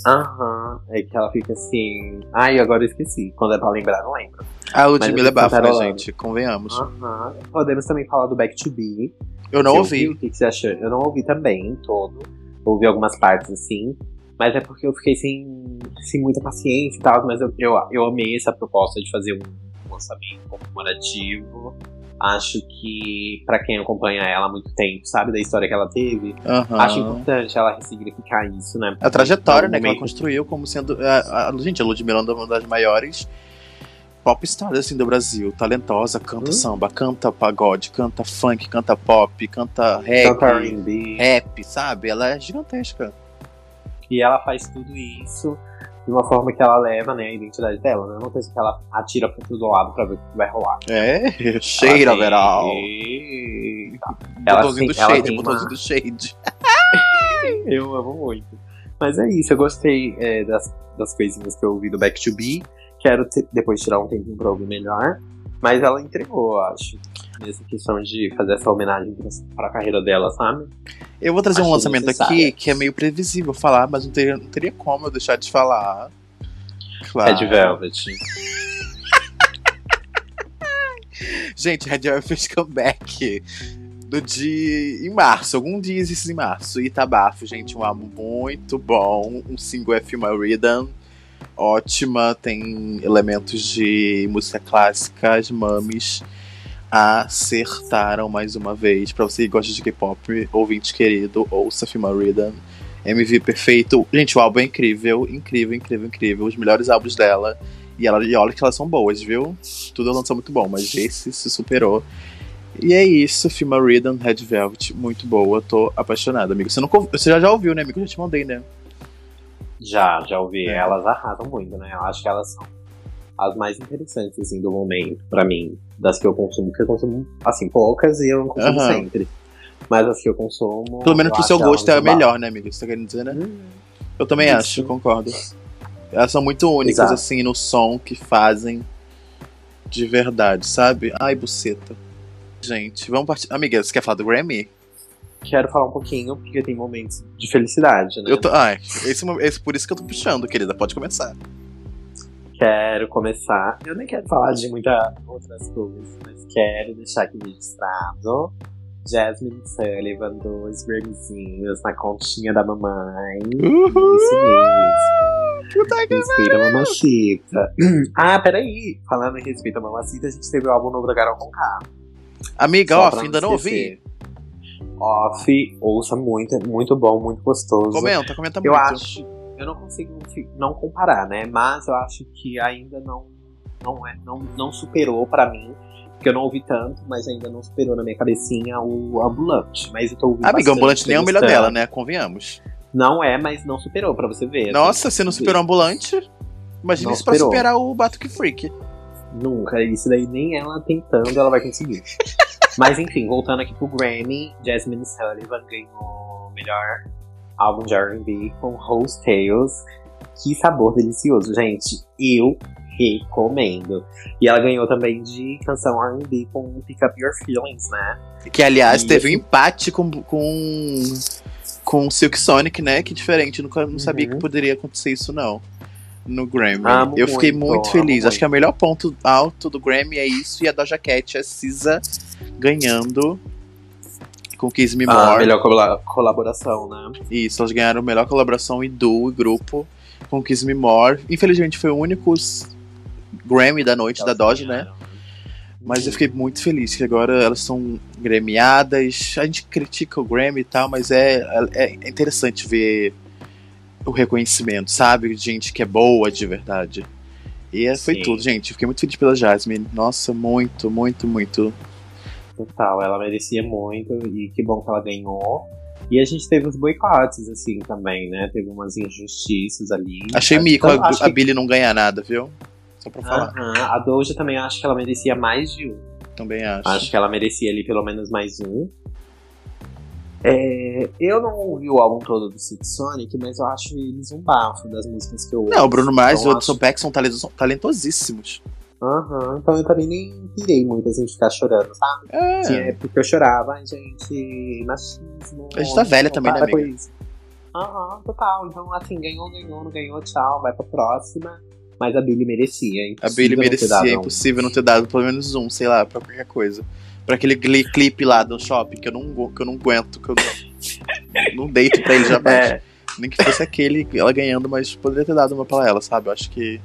Aham. É que ela fica assim. Ai, agora eu esqueci. Quando é pra lembrar, não lembro. A Ludmilla é eu bafo, né, gente? Convenhamos. Aham. Podemos também falar do Back to Be. Eu não ouvi. O que, que você achou? Eu não ouvi também todo. Ouvi algumas partes assim. Mas é porque eu fiquei sem, sem muita paciência e tal. Mas eu, eu, eu amei essa proposta de fazer um lançamento comemorativo. Acho que, pra quem acompanha ela há muito tempo, sabe da história que ela teve, Aham. acho importante ela ressignificar isso, né? A trajetória, né, que ela construiu como sendo. A, a- gente, a Ludmilla é uma das maiores popstar assim do Brasil, talentosa, canta Hum? samba, canta pagode, canta funk, canta pop, canta rap, Canta rap, sabe? Ela é gigantesca. E ela faz tudo isso de uma forma que ela leva, né, a identidade dela. Não é uma coisa que ela atira pra todo lado pra ver o que vai rolar. É, cheira, verão. Ela Botãozinho do shade, tem botãozinho do shade. Eu amo muito. Mas é isso, eu gostei é, das, das coisinhas que eu ouvi do Back to Be. Quero depois tirar um tempinho pra ouvir melhor. Mas ela entregou, eu acho. Nessa questão de fazer essa homenagem pra, pra carreira dela, sabe? Eu vou trazer um lançamento necessário. aqui que é meio previsível falar, mas não teria, não teria como eu deixar de falar. Claro. Red Velvet. Gente, Red Velvet fez comeback do dia em março, algum dia existe em março. E tá bafo, gente, um álbum muito bom. Um single é Female Rhythm, ótima, tem elementos de música clássica, as mames acertaram mais uma vez. Pra você que gosta de K-pop, ouvinte querido, ouça Rhythm. MV perfeito. Gente, o álbum é incrível, incrível, incrível, incrível. Os melhores álbuns dela. E, ela, e olha que elas são boas, viu? Tudo ela lançou muito bom, mas esse se superou. E é isso, Female Rhythm, Red Velvet, muito boa. Tô apaixonado, amigo. Você, não, você já, já ouviu, né, amigo? Eu já te mandei, né? Já, já ouvi. É. Elas arrasam muito, né? Eu acho que elas são as mais interessantes, assim, do momento, pra mim. Das que eu consumo, porque eu consumo, assim, poucas e eu não consumo Aham. sempre. Mas as que eu consumo. Pelo menos pro seu gosto é melhor, né, amigo? Você tá querendo dizer, né? Hum, Eu também Isso. acho, concordo. Elas são muito únicas, Exato. assim, no som que fazem de verdade, sabe? Ai, buceta. Gente, vamos partir. Amiga, você quer falar do Grammy? Quero falar um pouquinho, porque tem momentos de felicidade, né? Eu tô. Ai, esse, esse, por isso que eu tô puxando, querida. Pode começar. Quero começar. Eu nem quero falar de muitas outras coisas, mas quero deixar aqui registrado. Jasmine Sullivan, dois Grammyzinhos na continha da mamãe. Isso mesmo. Respeita a mamacita. Ah, peraí. Falando em respeito a mamacita, a gente teve o álbum novo da Carol Conká. Amiga, Só pra ainda não ouvi. Off, ouça muito, é muito bom, muito gostoso. Comenta, comenta Eu muito. acho, eu não consigo não comparar, né? Mas eu acho que ainda não não é, não, não superou pra mim, porque eu não ouvi tanto, mas ainda não superou na minha cabecinha o ambulante. Mas eu tô ouvindo Amiga, ambulante nem é o melhor dela, né? Convenhamos. Não é, mas não superou pra você ver. assim. Nossa, se não superou o ambulante, imagina Não isso pra superou. superar o Batuque Freak. Nunca, isso daí nem ela tentando ela vai conseguir. Mas enfim, voltando aqui pro Grammy, Jasmine Sullivan ganhou o melhor álbum de R&B com Rose Tales. Que sabor delicioso, gente. Eu recomendo. E ela ganhou também de canção R&B com Pick Up Your Feelings, né? Que, aliás, E teve um empate com, com, com Silk Sonic, né? Que diferente. Nunca não sabia Uhum. que poderia acontecer isso, não. No Grammy. Amo eu fiquei muito, feliz. Acho muito. que o melhor ponto alto do Grammy é isso. E a Doja Cat, a Cisa, ganhando com Kiss Me More. melhor cola- colaboração, né? Isso, elas ganharam melhor colaboração e duo e grupo com Kiss Me More. Infelizmente foi o único Grammy da noite da Doja, né? Mas eu fiquei muito feliz que agora elas são gremiadas. A gente critica o Grammy e tal, mas é, é, é interessante ver o reconhecimento, sabe? De gente que é boa de verdade. E é- foi Sim. tudo, gente. Fiquei muito feliz pela Jasmine. Nossa, muito, muito, muito. Total, ela merecia muito e que bom que ela ganhou. E a gente teve os boicotes, assim, também, né? Teve umas injustiças ali. Achei Acho- mico a, acho a que- Billy não ganhar nada, viu? Só pra falar. Aham, A Doja também acho que ela merecia mais de um. Também acho. Acho que ela merecia ali pelo menos mais um. É, eu não ouvi o álbum todo do Silk Sonic, mas eu acho eles um bafo das músicas que eu ouço. Não, o Bruno Mars e Então o acho- Peck são talentos- talentosíssimos. Aham, então eu também nem pirei muito assim de ficar chorando, sabe? É. Tinha época que eu chorava, ai gente, machismo. A gente tá velha também, né, amiga? Aham, total. Então, assim, ganhou, ganhou, não ganhou, tchau, vai pra próxima. Mas a Billy merecia, hein? A Billy merecia, é impossível não ter dado pelo menos um, sei lá, pra qualquer coisa. Pra aquele clipe lá do shopping que eu não, que eu não aguento, que eu não, não deito pra ele jamais. É. Nem que fosse aquele, ela ganhando, mas poderia ter dado uma pra ela, sabe? Eu acho que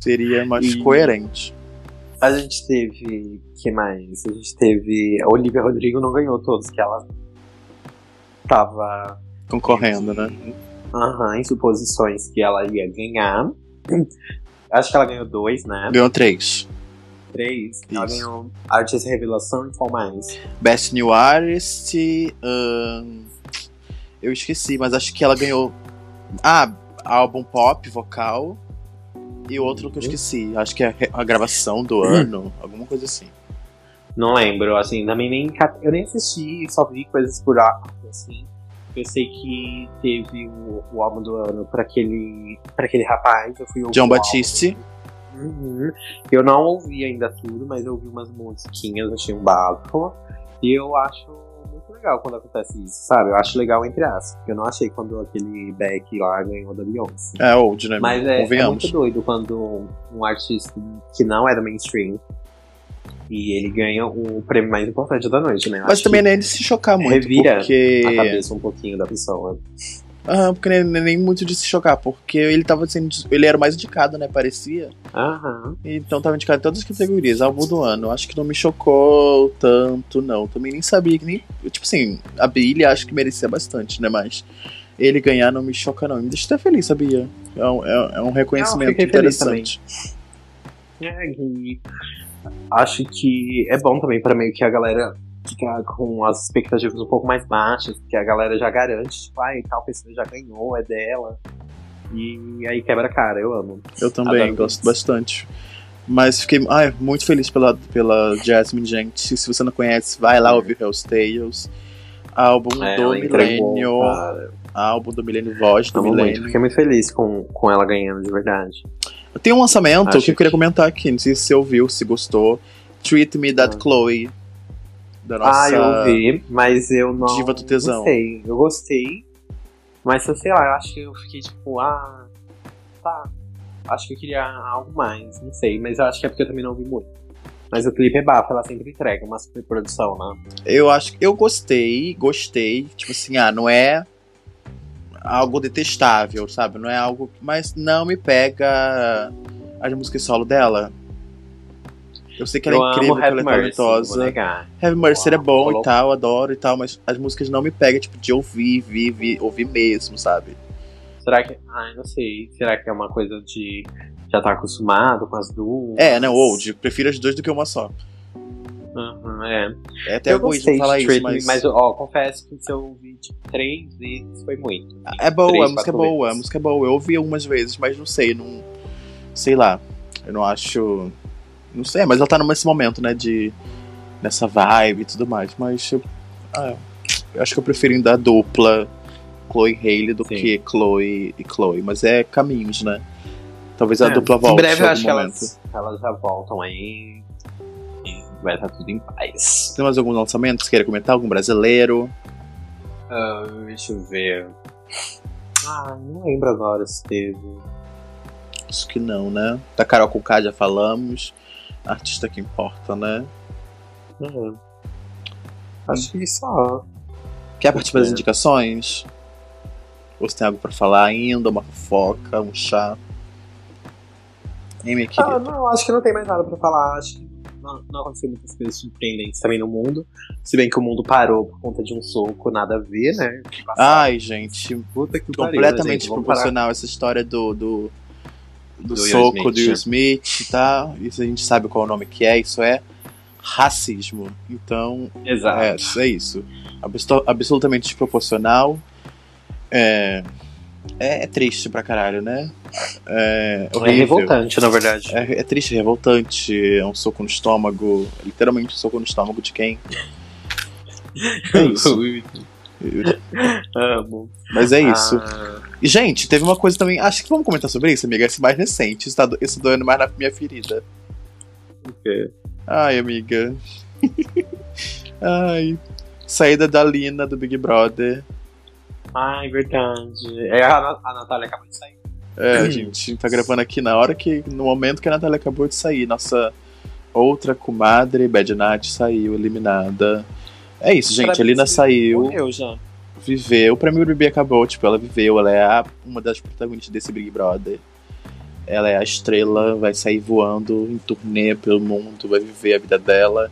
seria mais E- coerente. A gente teve. que mais? A gente teve. A Olivia Rodrigo não ganhou todos, que ela tava. Concorrendo, né? Aham, em suposições que ela ia ganhar. Acho que ela ganhou dois, né? Ganhou três. Três. Ela Isso. ganhou Artista Revelação e qual mais? Best New Artist. ahn, eu esqueci, mas acho que ela ganhou. Ah, álbum pop, vocal. E outro que eu esqueci. Acho que é a gravação do ano, alguma coisa assim. Não lembro, assim, também nem. Eu nem assisti, só vi coisas por assim. Eu sei que teve o, o álbum do ano pra aquele, pra aquele rapaz. Eu fui ouvir John Batiste. Uhum. Eu não ouvi ainda tudo, mas eu ouvi umas musiquinhas, achei um bafo. E eu acho legal quando acontece isso, sabe? Eu acho legal entre aspas. porque Eu não achei quando aquele Beck lá ganhou da Beyoncé. É, old, né? Mas é, é muito doido quando um artista que não é do mainstream e ele ganha o prêmio mais importante da noite, né? Mas Acho também nem de se chocar muito, revira porque. a cabeça um pouquinho da pessoa. Ah, porque nem, nem muito de se chocar, porque ele tava sendo. Ele era o mais indicado, né? Parecia. Aham. Então tava indicado em todas as categorias, álbum do ano. Acho que não me chocou tanto, não. Também nem sabia que nem. Tipo assim, a Billie acho que merecia bastante, né? Mas ele ganhar não me choca, não. Me deixa até feliz, sabia? É um, é, é um reconhecimento feliz interessante. É, e acho que é bom também pra meio que a galera ficar com as expectativas um pouco mais baixas, porque a galera já garante, tipo, ai, tal pessoa já ganhou, é dela. E aí quebra a cara, eu amo. Eu também Adoro gosto isso. bastante. Mas fiquei ai, muito feliz pela, pela Jasmine, gente. Se você não conhece, vai lá ouvir Hell's Tales. Álbum É, do entregou, milênio. Álbum do milênio, voz do milênio. fiquei muito feliz com, com ela ganhando, de verdade. Tem um lançamento Acho que eu queria que- comentar aqui, não sei se você ouviu, se gostou. Treat Me That Ah. Chloe. Da nossa. Ah, eu ouvi, mas eu não. Diva do Tesão. Não sei, eu gostei. Mas sei lá, eu acho que eu fiquei tipo, ah, tá. Acho que eu queria algo mais, não sei. Mas eu acho que é porque eu também não ouvi muito. Mas o clipe é bafo, ela sempre entrega uma super produção, né? Eu acho que eu gostei, gostei. Tipo assim, ah, não é algo detestável, sabe? Não é algo. Mas não me pega as músicas solo dela. Eu sei que ela eu é incrível, que ela é talentosa. negar. Heavy Mercy é bom falou. e tal, adoro e tal, mas as músicas não me pegam, tipo, de ouvir, vir, vir, ouvir mesmo, sabe? Será que. Ai, não sei. Será que é uma coisa de já tá acostumado com as duas? É, né, old, prefiro as duas do que uma só. Uhum, é. É até eu egoísmo gostei falar de isso, mas. mas ó, confesso que se eu ouvi tipo três vezes foi muito. É boa, Três, a música é boa, a vezes. música é boa. Eu ouvi algumas vezes, mas não sei, não. Sei lá. Eu não acho. Não sei, mas ela tá nesse momento, né? De. Nessa vibe e tudo mais. Mas eu. ah, eu acho que eu prefiro ainda a dupla Chloe Haley do Sim. que Chloe e Chloe. Mas é caminhos, né? Talvez a É, dupla volte Em breve eu acho que elas, elas já voltam aí. E vai estar tudo em paz. Tem mais algum lançamento que você queira comentar? Algum brasileiro? Ah, deixa eu ver. Ah, não lembro agora se teve. Acho que não, né? Da Carol Conká já falamos. Artista que importa, né? Não. Acho que só. Quer participar das É. indicações? Ou você tem algo pra falar ainda? Uma fofoca, um chá? Hein, minha Ah, querida? não, acho que não tem mais nada pra falar. Acho que não, não aconteceu muitas coisas surpreendentes também no mundo. Se bem que o mundo parou por conta de um soco, nada a ver, né? Ai, gente, Puta que pariu, completamente gente, vamos parar. proporcional essa história do, do, do, Do Will soco Smith. do Will Smith, tá? Isso a gente sabe qual é o nome que é, isso é racismo. Então, Exato. é, isso é isso. Abso- absolutamente desproporcional. É, é, é triste pra caralho, né? É, É, revoltante, na verdade. É, é triste, revoltante, é um soco no estômago, literalmente um soco no estômago de quem? É isso. Amo. Mas é isso. Ah, E, gente, teve uma coisa também. Acho que vamos comentar sobre isso, amiga. Esse mais recente. Isso tá, do- isso doendo mais na minha ferida. o quê? Ai, amiga. Ai. Saída da Lina do Big Brother. Ai, verdade. É, a, a Natália acabou de sair. É, a gente tá gravando aqui na hora que. No momento que a Natália acabou de sair. Nossa outra comadre, Bad Nat, saiu eliminada. É isso, gente. Pra A Lina saiu. Morreu já. Viveu, pra mim o BBB acabou, tipo, ela viveu, ela é a- uma das protagonistas desse Big Brother. Ela é a estrela, vai sair voando em turnê pelo mundo, vai viver a vida dela.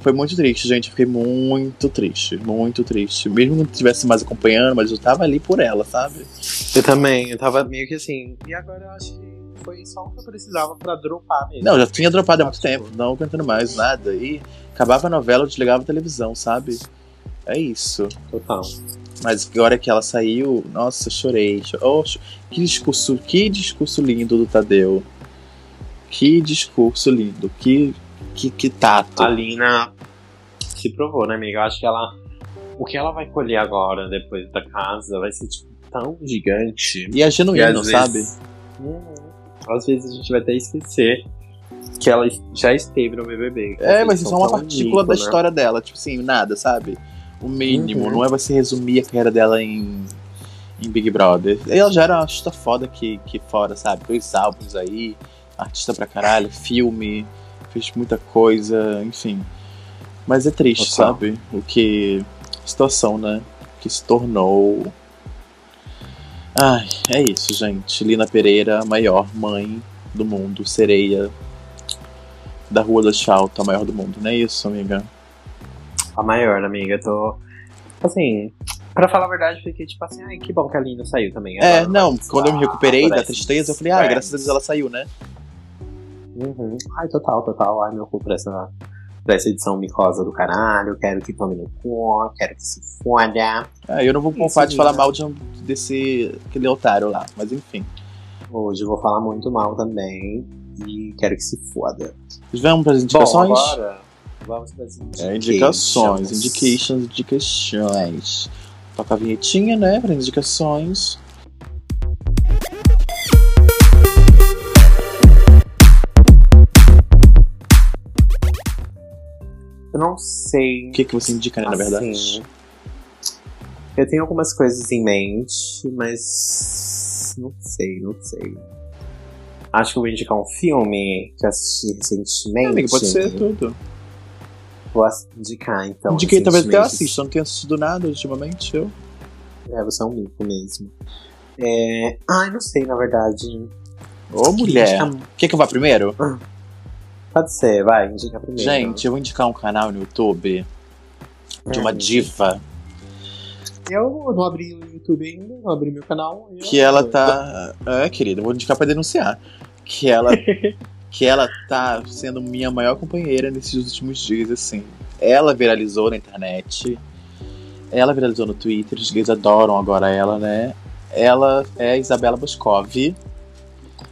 Foi muito triste, gente, fiquei muito triste, muito triste. Mesmo que não estivesse mais acompanhando, mas eu tava ali por ela, sabe? Eu também, eu tava meio que assim. E agora eu acho que foi só o que eu precisava pra dropar mesmo. Não, já tinha dropado há muito tempo, não aguentando mais nada. E acabava a novela, eu desligava a televisão, sabe? É isso. Total. Mas agora que ela saiu, nossa, chorei. cho- Oh, que discurso, que discurso lindo do Tadeu. Que discurso lindo, que que, que tato. A Lina se provou, né, amiga? Eu acho que ela. O que ela vai colher agora, depois da casa, vai ser, tipo, tão gigante. E é genuíno, sabe? vezes- Uhum. Às vezes a gente vai até esquecer que ela já esteve no BBB. É, mas isso é uma tão partícula mico, da né? história dela, tipo assim, nada, sabe? O mínimo, Uhum. não é você resumir a carreira dela em, em Big Brother. Ela já era uma artista foda aqui, aqui fora, sabe? Dois álbuns aí, artista pra caralho, filme, fez muita coisa, enfim. Mas é triste, sabe? O que. Situação, né? Que se tornou. Ai, é isso, gente. Lina Pereira, a maior mãe do mundo, sereia da Rua da Chalta, a maior do mundo, não é isso, amiga? A maior, amiga. Tô. Assim. Pra falar a verdade, fiquei tipo assim, ai, que bom que a Lina saiu também. É, Agora não, quando eu me recuperei da tristeza, eu falei, ah, graças a Deus ela saiu, né? Uhum. Ai, total, total. Ai, meu cu pra essa, pra essa edição micosa do caralho. Quero que tome no cu, quero que se foda. Ah, eu não vou Isso, poupar de falar mal de um, desse aquele otário lá, mas enfim. Hoje eu vou falar muito mal também. E quero que se foda. Vamos para as indicações? Bom, agora vamos para as indicações. É, indicações, indications, indicações. Toca a vinhetinha, né, para indicações. Eu não sei. O que, que você indica, né, na verdade? Assim, eu tenho algumas coisas em mente, mas não sei, não sei. Acho que eu vou indicar um filme que eu assisti recentemente. É, amiga, pode ser tudo. Vou indicar, então. Indiquei, talvez até recentemente. assista. Eu não tenho assistido nada ultimamente, eu. É, você é um mico mesmo. É... Ai, não sei, na verdade. Ô, mulher. Indica- Quer que eu vá primeiro? Pode ser, vai, indica primeiro. Gente, eu vou indicar um canal no YouTube de uma Hum. diva Eu não abri o YouTube ainda, não abri meu canal. eu- que ela tá. É, querida, eu vou indicar pra denunciar. Que ela, que ela tá sendo minha maior companheira nesses últimos dias, assim. Ela viralizou na internet. Ela viralizou no Twitter, os gays adoram agora ela, né? Ela é a Isabela Boscov,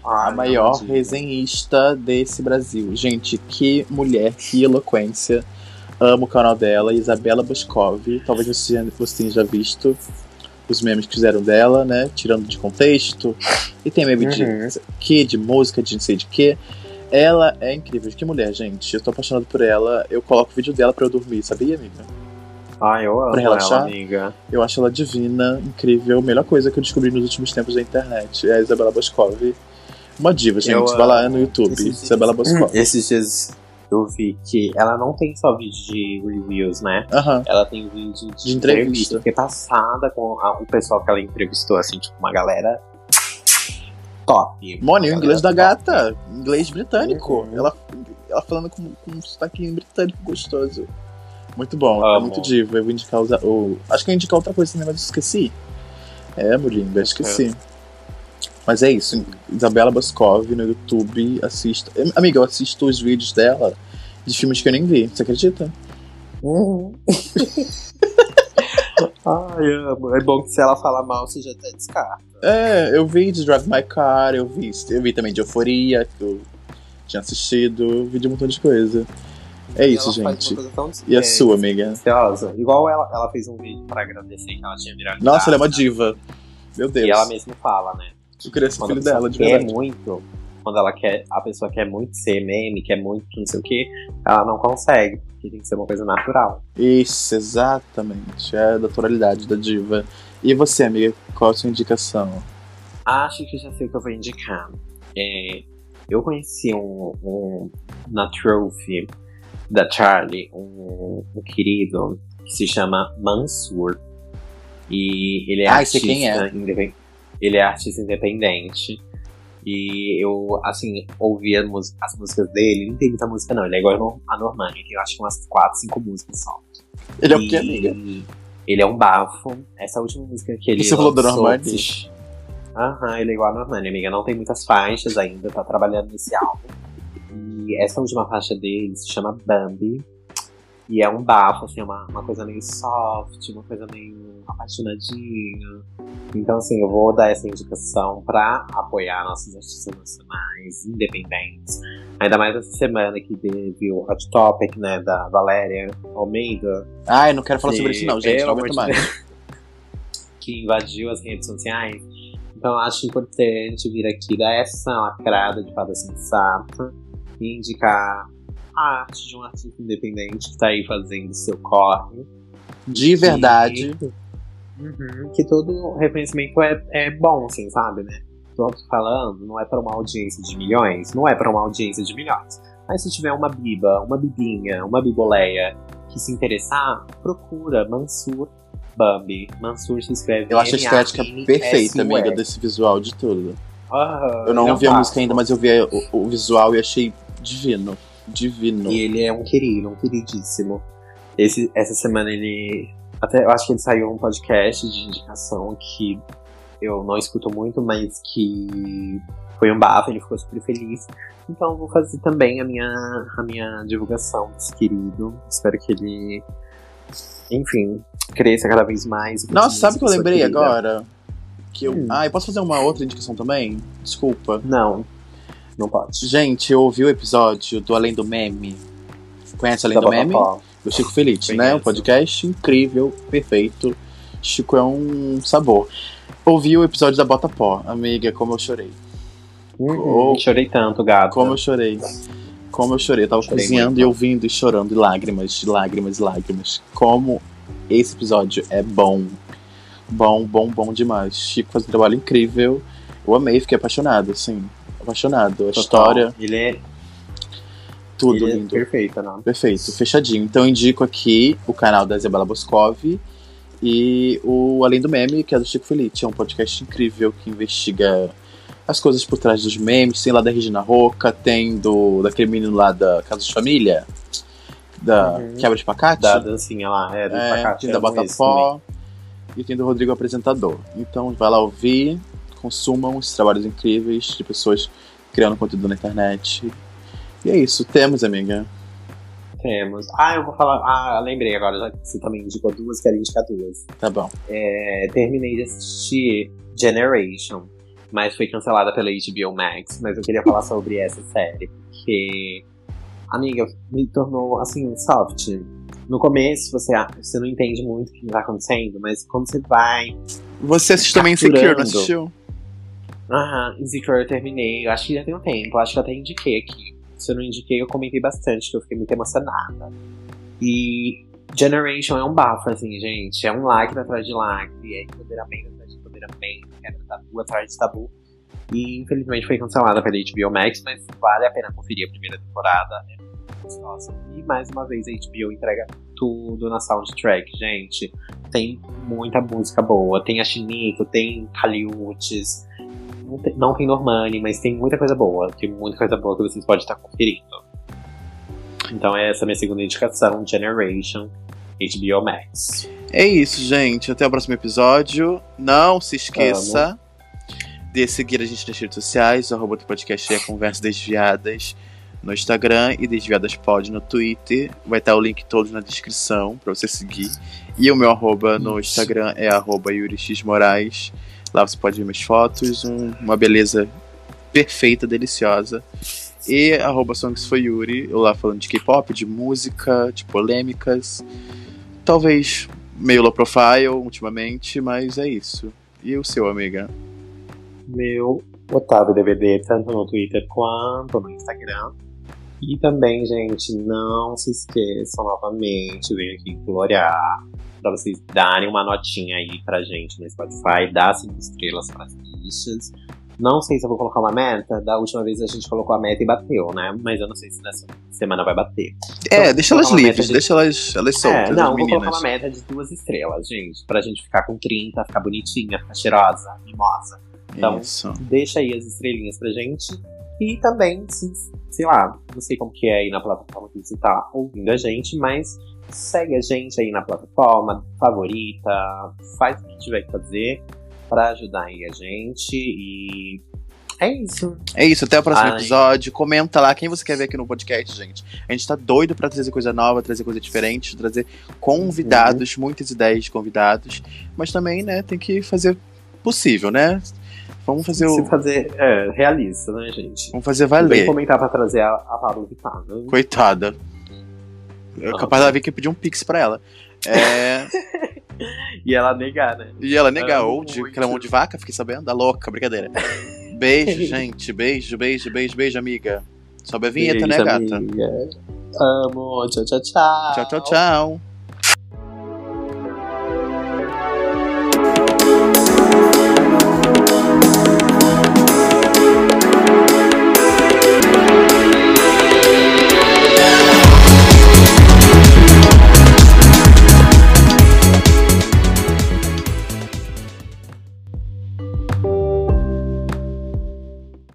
a Ai, maior não, resenhista desse Brasil. Gente, que mulher, que eloquência. Amo o canal dela, Isabela Boscov. Talvez você, você tenha já visto os memes que fizeram dela, né? Tirando de contexto. E tem meme de Uhum. que, de música, de não sei de que. Ela é incrível. Que mulher, gente. Eu tô apaixonado por ela. Eu coloco o vídeo dela pra eu dormir, sabia, amiga? Ai, eu amo Pra relaxar? ela, amiga. Eu acho ela divina, incrível. Melhor coisa que eu descobri nos últimos tempos da internet é a Isabela Boscov. Uma diva, gente. Eu Vai lá no YouTube. Esses dias- Isabela Boscov. Esses dias eu vi que ela não tem só vídeo de reviews, né? Aham. Ela tem vídeo de, De entrevista. Fiquei passada com a- o pessoal que ela entrevistou, assim, tipo, uma galera top. Mone, o inglês da top. gata. Inglês britânico. Uhum. Ela, ela falando com, com um sotaque britânico gostoso. Muito bom, é Amo. muito diva. Eu vou indicar os, o. Acho que eu ia indicar outra coisa também, mas eu esqueci. É, Mulimba, esqueci. Mas é isso. Isabela Boscov no YouTube. Assista. Amiga, eu assisto os vídeos dela de filmes que eu nem vi. Você acredita? Uhum. Ai, amo. É bom que se ela falar mal, você já até descarta. É, eu vi de Drive My Car, eu vi, eu vi também de Euforia, que eu tinha assistido, vi de um montão de coisa. É isso, Ela faz gente. E a é, sua, amiga? Deliciosa. Igual ela, ela fez um vídeo pra agradecer que ela tinha virado. Nossa, ela é uma diva. Meu Deus. E ela mesma fala, né? Eu queria ser filho dela, de verdade. muito, quando ela quer, a pessoa quer muito ser meme, quer muito não sei o que, ela não consegue, porque tem que ser uma coisa natural. Isso, exatamente. É a naturalidade da diva. E você, amiga, qual a sua indicação? Acho que já sei o que eu vou indicar. É, eu conheci um, um na Trophy da Charlie, um, um querido que se chama Mansur. E ele é Ah, artista. quem é. Ele é artista independente. E eu, assim, ouvia música- as músicas dele. Ele não tem muita música, não. Ele é igual a Normani, tem eu acho que umas 4, 5 músicas só. Ele é o E que, amiga? Ele é um bafo. Essa última música que ele Você falou da Normani? Aham, ele é igual a Normani, amiga. Não tem muitas faixas ainda, tá trabalhando nesse álbum. E essa última faixa dele se chama Bambi. E é um bafo, assim, uma, uma coisa meio soft, uma coisa meio apaixonadinha. Então, assim, eu vou dar essa indicação pra apoiar nossos artistas nacionais, independentes. Ainda mais essa semana que teve o Hot Topic, né, da Valéria Almeida. Ai, não quero falar sobre isso não, gente. Não aguento mais. que invadiu as redes sociais. Então, eu acho importante vir aqui dar essa lacrada de fada sensata e indicar a arte de um artista independente que tá aí fazendo seu corre. De verdade. Uhum, que todo reconhecimento é, é bom, assim, sabe, né? Tô falando, não é pra uma audiência de milhões, não é pra uma audiência de milhões. Mas se tiver uma biba, uma bibinha, uma biboleia que se interessar, procura Mansur Bambi. Mansur se escreve Eu acho a estética perfeita, amiga, desse visual de tudo. Eu não é ouvi a música ainda, mas eu vi o visual e achei divino. Divino. E ele é um querido, um queridíssimo. Esse, essa semana ele. Até eu acho que ele saiu um podcast de indicação que eu não escuto muito, mas que foi um bafo, ele ficou super feliz. Então eu vou fazer também a minha, a minha divulgação desse querido. Espero que ele, enfim, cresça cada vez mais. Nossa, sabe o que eu lembrei querida. agora? Que eu... Hum. Ah, eu posso fazer uma outra indicação também? Desculpa. Não, não pode. Gente, eu ouvi o episódio do Além do Meme. Conhece Além Da do Meme? Botapó. Do Chico Felice, né? Conheço. Um podcast incrível, perfeito. Chico é um sabor. Ouvi o episódio da Bota Pó, amiga, como eu chorei. Uhum, Oh. Chorei tanto, gato. Como eu chorei. Como eu chorei. Eu tava Chorei cozinhando muito. e ouvindo e chorando, e lágrimas, lágrimas, lágrimas. Como esse episódio é bom. Bom, bom, bom demais. Chico faz um trabalho incrível. Eu amei, fiquei apaixonado, assim. Apaixonado. A Total. história, Ele é, tudo ele é lindo. perfeito, não? Perfeito, fechadinho. Então indico aqui o canal da Isabela Boscov e o Além do Meme, que é do Chico Felice. É um podcast incrível que investiga as coisas por trás dos memes. Tem lá da Regina Roca, tem do daquele menino lá da Casa de Família, da Uhum. Quebra de Pacate. Da dancinha lá, é, do É, Pacate, tem da também. Botapó e tem do Rodrigo Apresentador. Então vai lá ouvir, consumam esses trabalhos incríveis de pessoas criando conteúdo na internet. E é isso, temos, amiga. Temos. Ah, eu vou falar. Ah, lembrei agora, já que você também indicou duas, quero indicar duas. Tá bom. É, terminei de assistir Generation, mas foi cancelada pela HBO Max. Mas eu queria falar sobre essa série, porque, amiga, me tornou assim, soft. No começo você, você não entende muito o que tá acontecendo, mas quando você vai. Você assistiu também Insecure, não assistiu? Aham, Insecure eu terminei. Eu acho que já tem um tempo, eu acho que eu até indiquei aqui. Se eu não indiquei, eu comentei bastante, que eu fiquei muito emocionada. E Generation é um bafo, assim, gente. É um lacre atrás de lacre, é empoderamento atrás de empoderamento, de tabu atrás de tabu. E infelizmente foi cancelada pela HBO Max, mas vale a pena conferir a primeira temporada. É muito gostosa. E mais uma vez a HBO entrega tudo na soundtrack, gente. Tem muita música boa. Tem a Chinico, tem Caliutes. Não tem, não tem Normani, mas tem muita coisa boa. Tem muita coisa boa que vocês podem estar conferindo. Então essa é a minha segunda indicação, Generation, HBO Max. É isso, gente. Até o próximo episódio. Não se esqueça de seguir a gente nas redes sociais, o arroba do podcast é Conversa Desviadas no Instagram e Desviadas Pod no Twitter. Vai estar o link todo na descrição pra você seguir. E o meu arroba no. Instagram é arroba Yuri X Moraes. Lá você pode ver minhas fotos, um- uma beleza perfeita, deliciosa. E arroba Songs for Yuri, eu lá falando de K-pop, de música, de polêmicas. Talvez meio low profile ultimamente, mas é isso. E o seu, amiga? Meu Otávio DVD, tanto no Twitter quanto no Instagram. E também, gente, não se esqueçam novamente, venho aqui gloriar pra vocês darem uma notinha aí pra gente no Spotify, dar cinco estrelas pras listas. Não sei se eu vou colocar uma meta, da última vez a gente colocou a meta e bateu, né? Mas eu não sei se nessa semana vai bater. É, Então, deixa elas livres, de- deixa elas, elas soltas, É, não, as vou meninas. colocar uma meta de duas estrelas, gente. Pra gente ficar com 30, ficar bonitinha, ficar cheirosa, mimosa. Então, Isso. deixa aí as estrelinhas pra gente. E também, se, sei lá, não sei como que é aí na plataforma que você tá ouvindo a gente, mas segue a gente aí na plataforma, favorita, faz o que tiver que fazer. pra ajudar aí a gente. E é isso. É isso, até o próximo Ai. episódio. Comenta lá quem você quer ver aqui no podcast, gente. A gente tá doido pra trazer coisa nova, trazer coisa diferente, trazer convidados, muitas ideias de convidados. Mas também, né, tem que fazer possível, né? Vamos fazer Se o. fazer é, realista, né, gente? Vamos fazer Vem valer. comentar pra trazer a, a Pablo Vittar. Né? Coitada. É Ah, capaz dela vir que pedir um pix pra ela. É, E ela negar, né? e ela negar, ou de aquela mão de vaca, fiquei sabendo? Da louca, brincadeira. Beijo, gente. Beijo, beijo, beijo, beijo, amiga. Sobe a vinheta, né, Beijo, gata? amiga. Amo. Tchau, tchau, tchau. Tchau, tchau, tchau.